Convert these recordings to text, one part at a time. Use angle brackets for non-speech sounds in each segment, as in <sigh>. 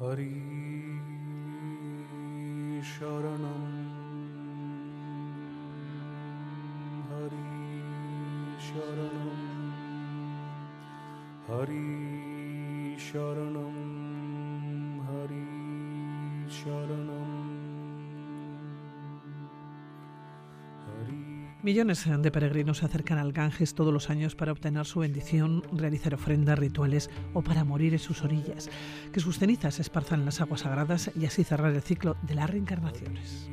हरि शरणं हरि शरणं हरि शरणं हरि शरणम् Millones de peregrinos se acercan al Ganges todos los años para obtener su bendición, realizar ofrendas, rituales o para morir en sus orillas. Que sus cenizas se esparzan en las aguas sagradas y así cerrar el ciclo de las reencarnaciones.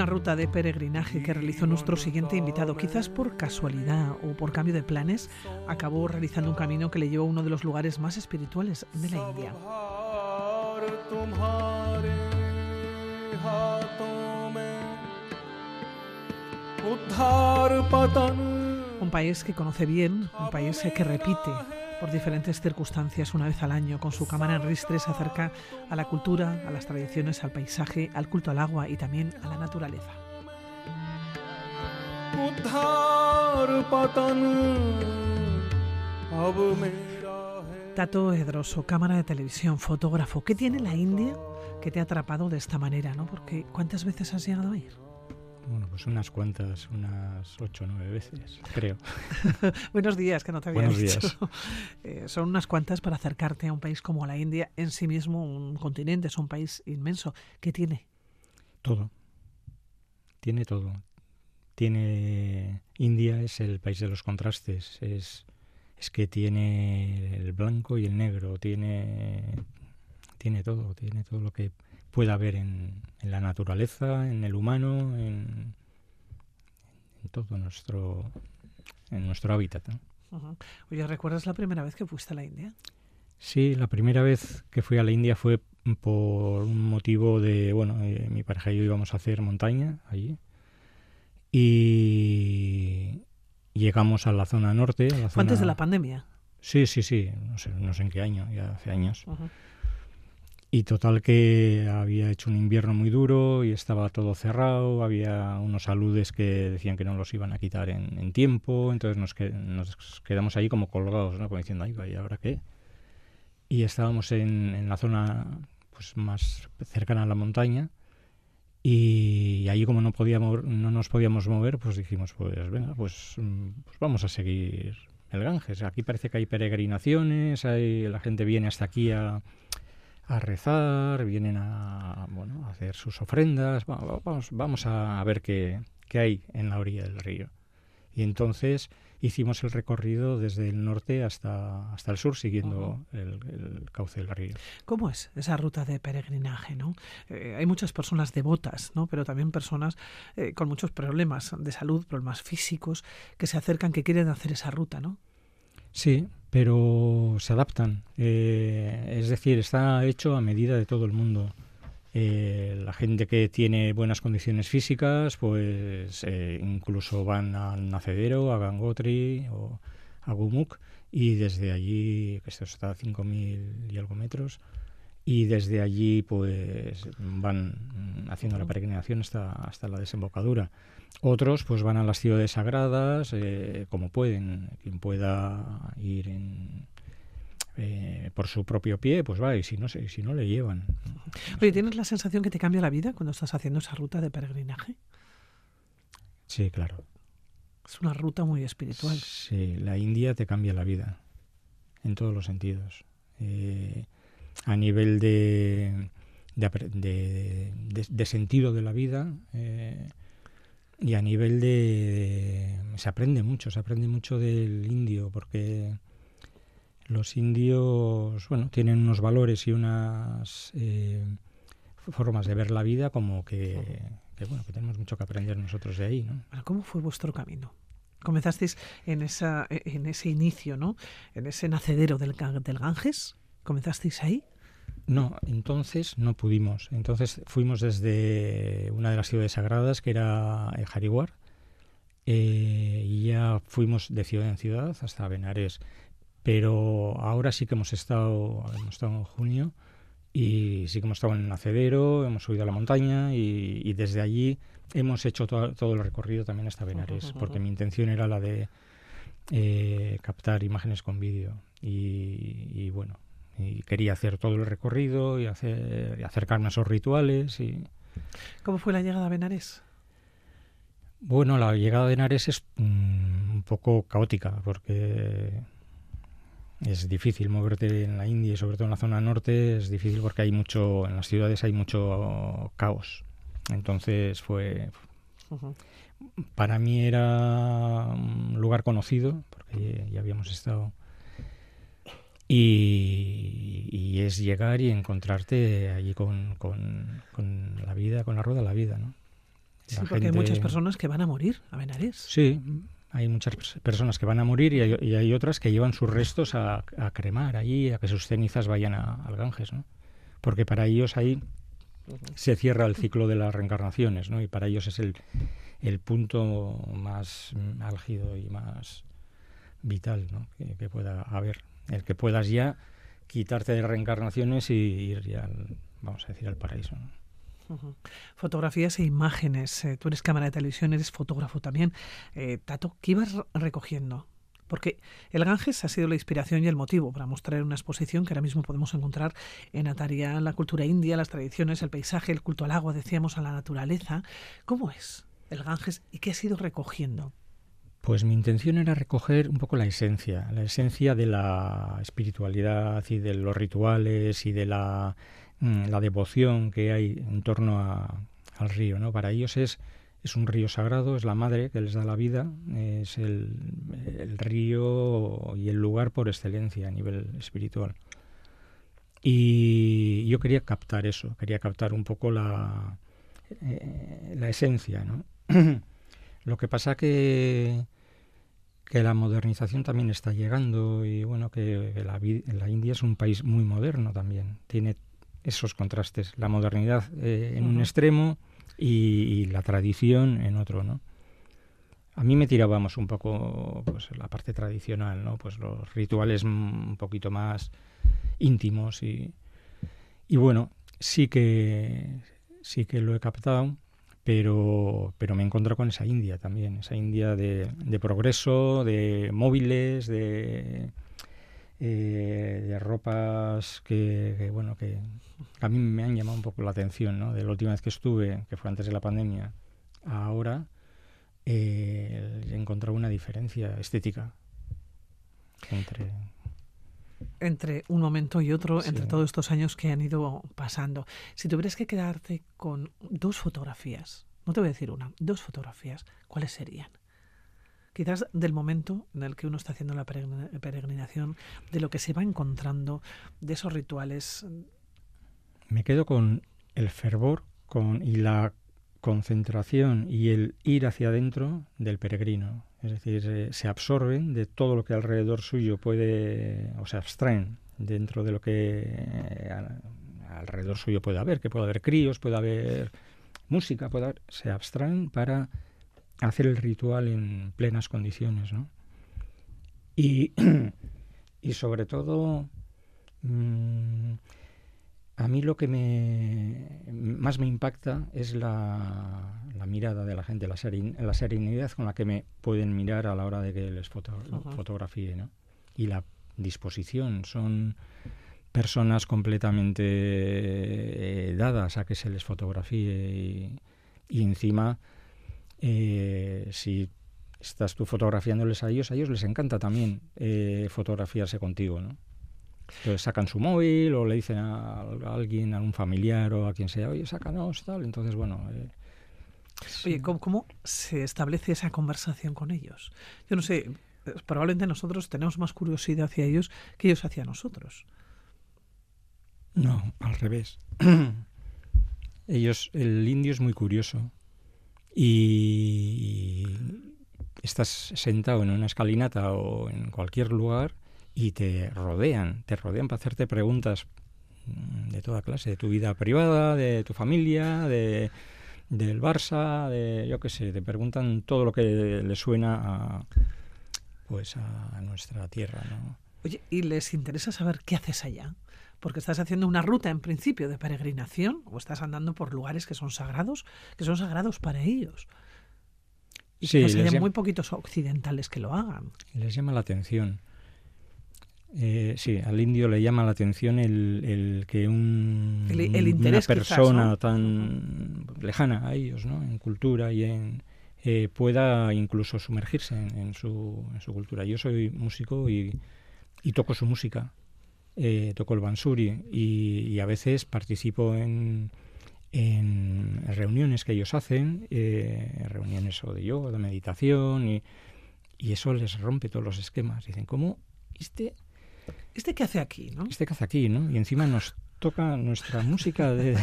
Una ruta de peregrinaje que realizó nuestro siguiente invitado, quizás por casualidad o por cambio de planes, acabó realizando un camino que le llevó a uno de los lugares más espirituales de la India. Un país que conoce bien, un país que repite por diferentes circunstancias una vez al año. Con su cámara en ristre se acerca a la cultura, a las tradiciones, al paisaje, al culto al agua y también a la naturaleza. Tato Edroso, cámara de televisión, fotógrafo. ¿Qué tiene la India que te ha atrapado de esta manera? ¿no? Porque ¿cuántas veces has llegado a ir? Bueno, pues unas cuantas, unas ocho o nueve veces, creo. <laughs> Buenos días, que no te había Buenos dicho. días. <laughs> Eh, son unas cuantas para acercarte a un país como la India, en sí mismo un continente, es un país inmenso. ¿Qué tiene? Todo. Tiene todo. Tiene. India es el país de los contrastes. Es, es que tiene el blanco y el negro. Tiene. Tiene todo. Tiene todo lo que pueda haber en, en la naturaleza, en el humano, en, en todo nuestro. en nuestro hábitat. Oye, ¿recuerdas la primera vez que fuiste a la India? Sí, la primera vez que fui a la India fue por un motivo de, bueno, eh, mi pareja y yo íbamos a hacer montaña allí y llegamos a la zona norte. A la Fue antes de la pandemia. Sí, sí, sí, no sé, no sé en qué año, ya hace años. Y total que había hecho un invierno muy duro y estaba todo cerrado, había unos aludes que decían que no los iban a quitar en, tiempo, entonces nos, que- nos quedamos ahí como colgados, ¿no? Como diciendo, ay, ¿y ahora qué? Y estábamos en, la zona pues más cercana a la montaña y ahí como no podíamos no nos podíamos mover, pues dijimos, pues venga, pues, pues vamos a seguir el Ganges. Aquí parece que hay peregrinaciones, hay, la gente viene hasta aquí a, a rezar, vienen a, bueno, a hacer sus ofrendas, va- va- vamos, vamos a ver qué, qué hay en la orilla del río. Y entonces hicimos el recorrido desde el norte hasta, hasta el sur, siguiendo el, el cauce del río. ¿Cómo es esa ruta de peregrinaje? ¿no? Eh, hay muchas personas devotas, ¿no? pero también personas eh, con muchos problemas de salud, problemas físicos, que se acercan, que quieren hacer esa ruta. ¿no? Sí, pero se adaptan. Eh, es decir, está hecho a medida de todo el mundo. Eh, la gente que tiene buenas condiciones físicas, pues eh, incluso van a Nacedero, a Gangotri o a Gumuk y desde allí, que esto está a 5.000 y algo metros, y desde allí pues van haciendo la peregrinación hasta, hasta la desembocadura. Otros pues van a las ciudades sagradas eh, como pueden, quien pueda ir en, eh, por su propio pie, pues va, y si no, si no le llevan. Oye, ¿tienes la sensación que te cambia la vida cuando estás haciendo esa ruta de peregrinaje? Sí, claro. Es una ruta muy espiritual. Sí, la India te cambia la vida en todos los sentidos. Eh, a nivel de, de, sentido de la vida eh, y a nivel de, Se aprende mucho, se aprende mucho del indio porque los indios, bueno, tienen unos valores y unas eh, formas de ver la vida como que, bueno, que tenemos mucho que aprender nosotros de ahí, ¿no? ¿Cómo fue vuestro camino? Comenzasteis en, esa, en ese inicio, ¿no? En ese nacedero del, del Ganges. ¿Comenzasteis ahí? No, entonces no pudimos. Entonces fuimos desde una de las ciudades sagradas, que era eh, Hariwar, eh, y ya fuimos de ciudad en ciudad hasta Benares. Pero ahora sí que hemos estado, hemos estado en junio Y sí que hemos estado en el Nacedero, hemos subido a la montaña y, desde allí hemos hecho todo el recorrido también hasta Benares, porque mi intención era la de eh, captar imágenes con vídeo. Y, bueno, y quería hacer todo el recorrido y, hacer, y acercarme a esos rituales. Y... ¿Cómo fue la llegada a Benares? Bueno, la llegada de Benares es mm, un poco caótica porque es difícil moverte en la India y sobre todo en la zona norte es difícil porque hay mucho en las ciudades hay mucho caos entonces fue para mí era un lugar conocido porque ya habíamos estado y, es llegar y encontrarte allí con, con, la vida con la rueda de la vida ¿no? sí porque hay muchas personas que van a morir a Benares sí hay muchas personas que van a morir y hay, otras que llevan sus restos a, cremar allí, a que sus cenizas vayan al Ganges, ¿no? Porque para ellos ahí se cierra el ciclo de las reencarnaciones, ¿no? Y para ellos es el, el punto más álgido y más vital, ¿no? Que, pueda haber. El que puedas ya quitarte de reencarnaciones y ir ya, vamos a decir, al paraíso. Fotografías e imágenes. Eh, tú eres cámara de televisión, eres fotógrafo también. Eh, Tato, ¿qué ibas recogiendo? Porque el Ganges ha sido la inspiración y el motivo para mostrar una exposición que ahora mismo podemos encontrar en Ataria, la cultura india, las tradiciones, el paisaje, el culto al agua, decíamos, a la naturaleza. ¿Cómo es el Ganges y qué has ido recogiendo? Pues mi intención era recoger un poco la esencia, la esencia de la espiritualidad y de los rituales y de la Mm, devoción que hay en torno al río. ¿no? Para ellos es, es un río sagrado, es la madre que les da la vida, es el, río y el lugar por excelencia a nivel espiritual. Y yo quería captar eso, quería captar un poco la, eh, la esencia. ¿no? <clears throat> Lo que pasa que que la modernización también está llegando y bueno que la, la India es un país muy moderno también tiene esos contrastes, la modernidad eh, en un extremo y, la tradición en otro, ¿no? A mí me tirábamos un poco pues la parte tradicional, ¿no? Pues los rituales un poquito más íntimos y, y bueno, sí que sí que lo he captado, pero pero me encuentro con esa India también, esa India de, de progreso, de móviles, de eh, de ropas que, bueno que a mí me han llamado un poco la atención ¿no? de la última vez que estuve que fue antes de la pandemia ahora eh, he encontrado una diferencia estética entre entre un momento y otro, entre todos estos años que han ido pasando. Si tuvieras que quedarte con dos fotografías, no te voy a decir una, dos fotografías, ¿cuáles serían? quizás del momento en el que uno está haciendo la peregrinación, de lo que se va encontrando, de esos rituales. Me quedo con el fervor con, y la concentración y el ir hacia adentro del peregrino. Es decir, se absorben de todo lo que alrededor suyo puede, o se abstraen dentro de lo que eh, alrededor suyo puede haber, que puede haber críos, puede haber música, puede haber, se abstraen para hacer el ritual en plenas condiciones, ¿no? Y, <clears throat> y sobre todo, mm, a mí lo que me, más me impacta es la, mirada de la gente, la, la, serenidad con la que me pueden mirar a la hora de que les fotografíe, ¿no? Y la disposición, son personas completamente eh, dadas a que se les fotografíe y encima eh, si estás tú fotografiándoles a ellos, a ellos les encanta también eh, fotografiarse contigo, ¿no? Entonces sacan su móvil o le dicen a, alguien, a un familiar o a quien sea, oye, sácanos, tal. Entonces, bueno... Eh, oye, ¿cómo, se establece esa conversación con ellos? Yo no sé, probablemente nosotros tenemos más curiosidad hacia ellos que ellos hacia nosotros. No, al revés. <clears throat> ellos, el indio es muy curioso y estás sentado en una escalinata o en cualquier lugar y te rodean, te rodean para hacerte preguntas de toda clase, de tu vida privada, de tu familia, de del Barça, de yo qué sé, te preguntan todo lo que le suena a pues a nuestra tierra, ¿no? Oye, ¿y les interesa saber qué haces allá? porque estás haciendo una ruta en principio de peregrinación o estás andando por lugares que son sagrados, que son sagrados para ellos. Y sí, que hay muy poquitos occidentales que lo hagan. Les llama la atención. Eh, sí, al indio le llama la atención el, que un, una persona tan lejana a ellos, ¿no? en cultura y en, eh, pueda incluso sumergirse en, su, en, su, cultura. Yo soy músico y, y toco su música, eh, toco el bansuri y, a veces participo en, en reuniones que ellos hacen, eh, reuniones o de yoga, de meditación, y, y, eso les rompe todos los esquemas. Dicen, ¿cómo este... ¿Este qué hace aquí? ¿no? Este qué hace aquí, ¿no? Y encima nos toca nuestra música de...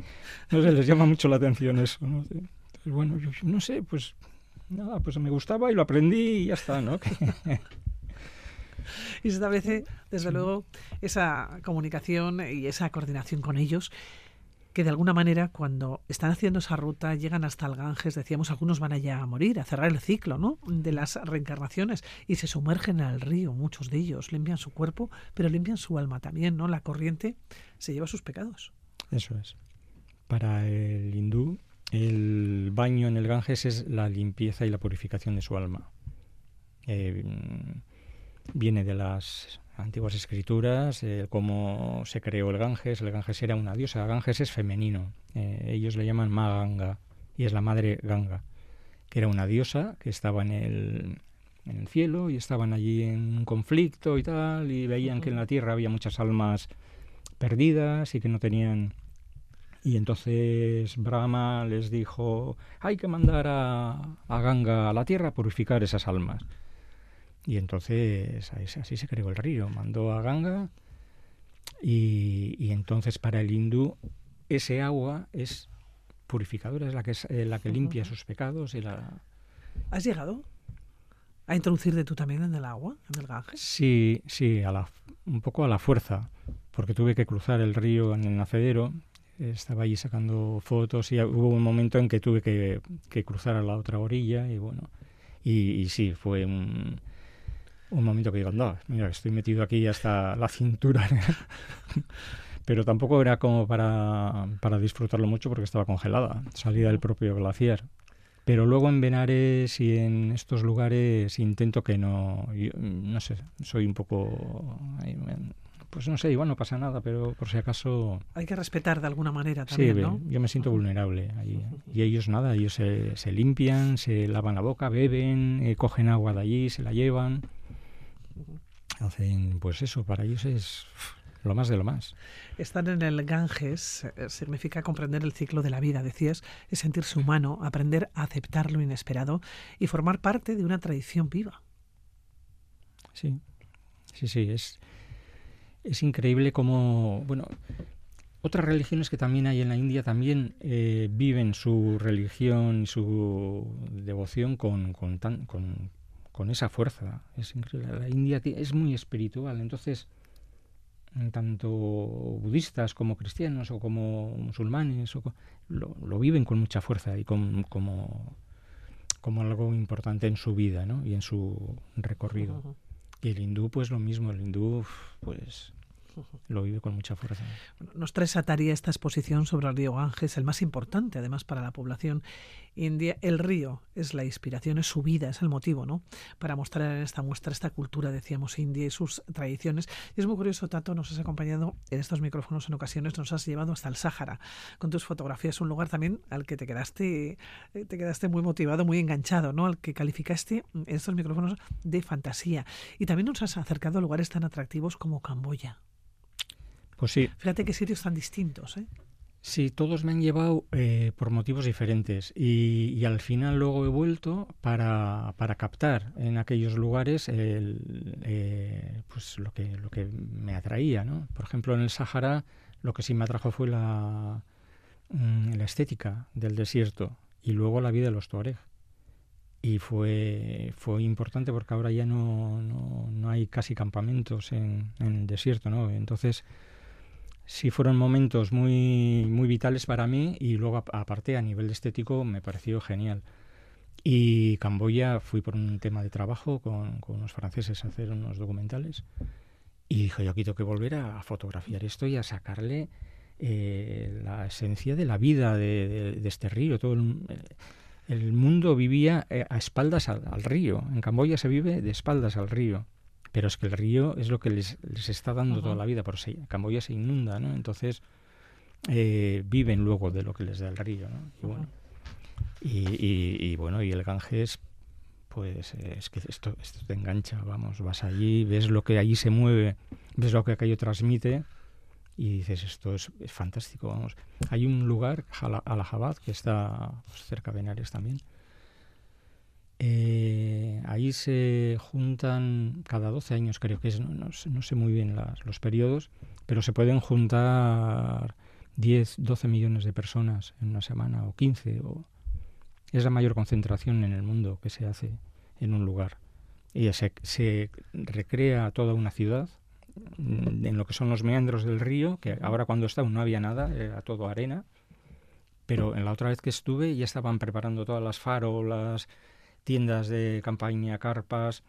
<laughs> no sé, les llama mucho la atención eso, ¿no? bueno, yo, no sé, pues nada, pues me gustaba y lo aprendí y ya está, ¿no? <laughs> y se establece, desde luego, esa comunicación y esa coordinación con ellos que de alguna manera cuando están haciendo esa ruta llegan hasta el Ganges, decíamos, algunos van allá a morir, a cerrar el ciclo ¿no? de las reencarnaciones y se sumergen al río, muchos de ellos, limpian su cuerpo, pero limpian su alma también, ¿no? La corriente se lleva sus pecados. Eso es. Para el hindú, el baño en el Ganges es la limpieza y la purificación de su alma. Eh, viene de las antiguas escrituras, eh, cómo se creó el Ganges. El Ganges era una diosa. El Ganges es femenino. Eh, ellos le llaman Maganga y es la madre Ganga, que era una diosa que estaba en el, en el cielo y estaban allí en un conflicto y tal y veían que en la tierra había muchas almas perdidas y que no tenían y entonces Brahma les dijo, hay que mandar a, Ganga a la tierra a purificar esas almas. Y entonces así se creó el río, mandó a Ganga y, entonces para el hindú ese agua es purificadora, es la que, es, eh, la que limpia sus pecados. Y la... ¿Has llegado a introducirte tú también en el agua, en el Ganges? Sí, sí, a la, un poco a la fuerza, porque tuve que cruzar el río en el nacedero estaba allí sacando fotos y hubo un momento en que tuve que, cruzar a la otra orilla y bueno, y, sí, fue un, un momento que digo, no, mira, estoy metido aquí hasta la cintura. <laughs> Pero tampoco era como para, para disfrutarlo mucho porque estaba congelada, salida del propio glaciar. Pero luego en Benares y en estos lugares intento que no, no sé, soy un poco pues no sé, igual no pasa nada, pero por si acaso... Hay que respetar de alguna manera también, sí, ¿no? yo me siento vulnerable ahí. Y ellos nada, ellos se, se limpian, se lavan la boca, beben, eh, cogen agua de allí, se la llevan. Hacen, pues eso, para ellos es lo más de lo más. Estar en el Ganges eh, significa comprender el ciclo de la vida, decías, es sentirse humano, aprender a aceptar lo inesperado y formar parte de una tradición viva. Sí, sí, sí, es es increíble cómo, bueno, otras religiones que también hay en la India también eh, viven su religión y su devoción con, con, con, esa fuerza. Es increíble. La India es muy espiritual, entonces tanto budistas como cristianos o como musulmanes o, lo, lo, viven con mucha fuerza y con, como, como algo importante en su vida ¿no? y en su recorrido. Y el hindú, pues lo mismo, el hindú, pues lo vive con mucha fuerza. nos trae Satari esta exposición sobre el río Ganges, el más importante además para la población india. El río es la inspiración, es su vida, es el motivo, ¿no? Para mostrar en esta muestra esta cultura, decíamos, india y sus tradiciones. Y es muy curioso, Tato, nos has acompañado en estos micrófonos en ocasiones, nos has llevado hasta el Sáhara con tus fotografías, un lugar también al que te quedaste, eh, te quedaste muy motivado, muy enganchado, ¿no? Al que calificaste en estos micrófonos de fantasía. Y también nos has acercado a lugares tan atractivos como Camboya. Pues sí. Fíjate qué sitios tan distintos, ¿eh? Sí, todos me han llevado eh, por motivos diferentes y, al final luego he vuelto para, para captar en aquellos lugares el, eh, pues lo que, lo que me atraía. ¿no? Por ejemplo, en el Sahara lo que sí me atrajo fue la, mm, la estética del desierto y luego la vida de los tuareg. Y fue, fue importante porque ahora ya no, no, no hay casi campamentos en, en el desierto. ¿no? Entonces sí fueron momentos muy, muy vitales para mí y luego aparte a nivel estético me pareció genial. Y Camboya fui por un tema de trabajo con, con unos franceses a hacer unos documentales Y dijo, yo aquí tengo que volver a fotografiar esto y a sacarle eh, la esencia de la vida de, este río. Todo el, mundo vivía eh, a espaldas al, río. En Camboya se vive de espaldas al río. Pero es que el río es lo que les, está dando toda la vida. Por si Camboya se inunda, ¿no? Entonces eh, viven luego de lo que les da el río, ¿no? Y bueno, y, bueno, y el Ganges pues es que esto, esto te engancha, vamos, vas allí, ves lo que allí se mueve, ves lo que aquello transmite y dices, esto es, fantástico, vamos. Hay un lugar, Allahabad, que está pues, cerca de Benares también. Eh, ahí se juntan cada 12 años, creo que es, no, sé muy bien los periodos, pero se pueden juntar 10, 12 millones de personas en una semana o 15 o es la mayor concentración en el mundo que se hace en un lugar. Y se, se recrea toda una ciudad mm, en lo que son los meandros del río, que ahora cuando estaba no había nada, era todo arena, pero en la otra vez que estuve ya estaban preparando todas las farolas, tiendas de campaña, carpas,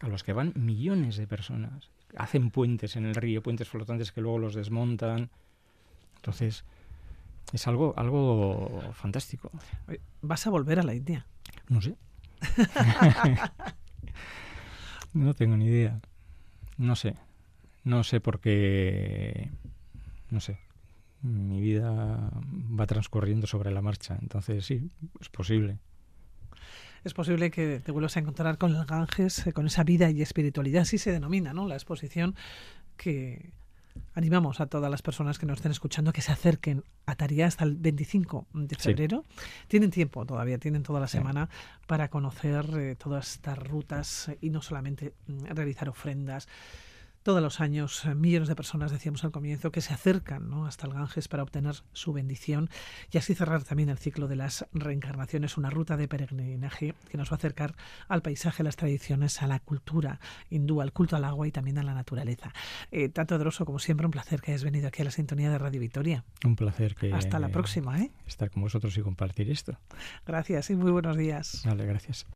a los que van millones de personas. Hacen puentes en el río, puentes flotantes que luego los desmontan. Entonces, es algo, algo fantástico. ¿Vas a volver a la India? No sé. <laughs> no tengo ni idea. No sé. No sé por qué. No sé. Mi vida va transcurriendo sobre la marcha. Entonces, sí, es posible. Es posible que te vuelvas a encontrar con el Ganges, eh, con esa vida y espiritualidad, así se denomina, ¿no? La exposición que Animamos a todas las personas que nos estén escuchando que se acerquen a Taría hasta el 25 de febrero. Tienen tiempo todavía, tienen toda la semana para conocer eh, todas estas rutas y no solamente mm, realizar ofrendas, todos los años eh, millones de personas, decíamos al comienzo, que se acercan hasta el Ganges para obtener su bendición y así cerrar también el ciclo de las reencarnaciones, una ruta de peregrinaje que nos va a acercar al paisaje, a las tradiciones, a la cultura hindú, al culto al agua y también a la naturaleza. Eh, Tato Droso, como siempre, un placer que hayas venido aquí a la sintonía de Radio Victoria. Un placer que... Hasta la próxima, ¿eh? Estar con vosotros y compartir esto. Gracias y muy buenos días. Vale, gracias.